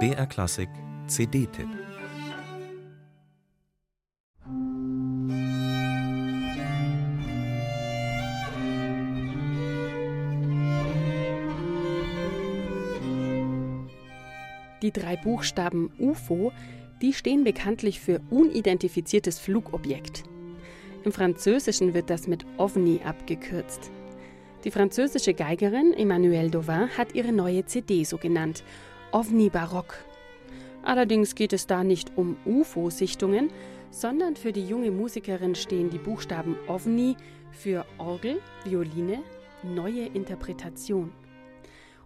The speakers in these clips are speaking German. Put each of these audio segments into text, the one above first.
BR Klassik CD-Tipp Die drei Buchstaben UFO, die stehen bekanntlich für unidentifiziertes Flugobjekt. Im Französischen wird das mit OVNI abgekürzt. Die französische Geigerin Emmanuelle Dauvin hat ihre neue CD so genannt, OVNI Barock. Allerdings geht es da nicht um UFO-Sichtungen, sondern für die junge Musikerin stehen die Buchstaben OVNI für Orgel, Violine, neue Interpretation.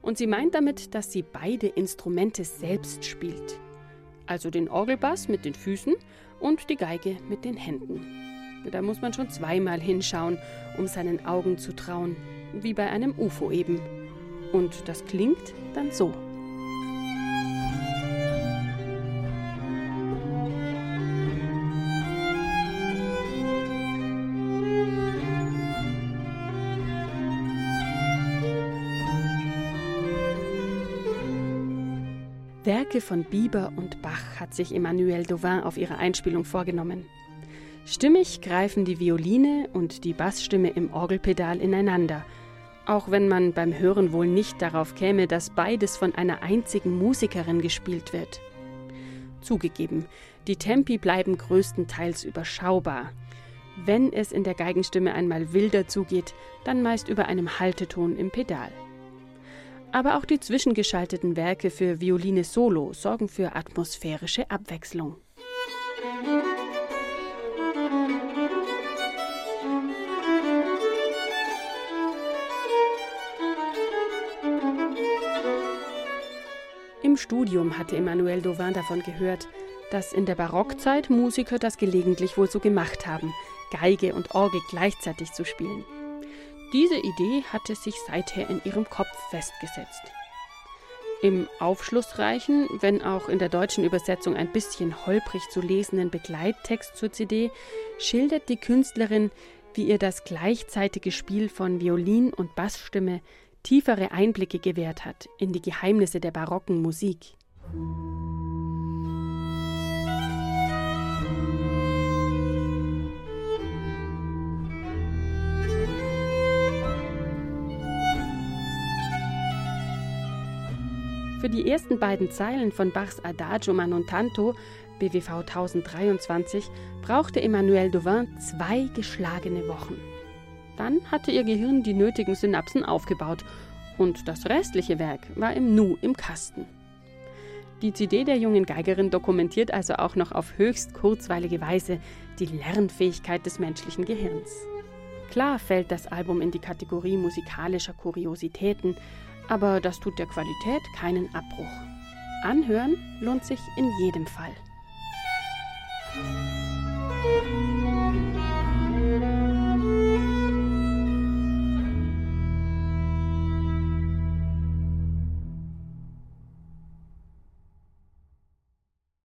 Und sie meint damit, dass sie beide Instrumente selbst spielt. Also den Orgelbass mit den Füßen und die Geige mit den Händen. Da muss man schon zweimal hinschauen, um seinen Augen zu trauen, wie bei einem UFO eben. Und das klingt dann so. Werke von Bieber und Bach hat sich Emmanuel Dauvin auf ihre Einspielung vorgenommen. Stimmig greifen die Violine und die Bassstimme im Orgelpedal ineinander, auch wenn man beim Hören wohl nicht darauf käme, dass beides von einer einzigen Musikerin gespielt wird. Zugegeben, die Tempi bleiben größtenteils überschaubar. Wenn es in der Geigenstimme einmal wilder zugeht, dann meist über einem Halteton im Pedal. Aber auch die zwischengeschalteten Werke für Violine Solo sorgen für atmosphärische Abwechslung. Im Studium hatte Emmanuel Dauvin davon gehört, dass in der Barockzeit Musiker das gelegentlich wohl so gemacht haben, Geige und Orgel gleichzeitig zu spielen. Diese Idee hatte sich seither in ihrem Kopf festgesetzt. Im aufschlussreichen, wenn auch in der deutschen Übersetzung ein bisschen holprig zu lesenden Begleittext zur CD schildert die Künstlerin, wie ihr das gleichzeitige Spiel von Violin und Bassstimme tiefere Einblicke gewährt hat in die Geheimnisse der barocken Musik. Für die ersten beiden Zeilen von Bachs Adagio Man und Tanto, BWV 1023, brauchte Emmanuel Dauvin zwei geschlagene Wochen. Dann hatte ihr Gehirn die nötigen Synapsen aufgebaut und das restliche Werk war im Nu im Kasten. Die CD der jungen Geigerin dokumentiert also auch noch auf höchst kurzweilige Weise die Lernfähigkeit des menschlichen Gehirns. Klar fällt das Album in die Kategorie musikalischer Kuriositäten, aber das tut der Qualität keinen Abbruch. Anhören lohnt sich in jedem Fall.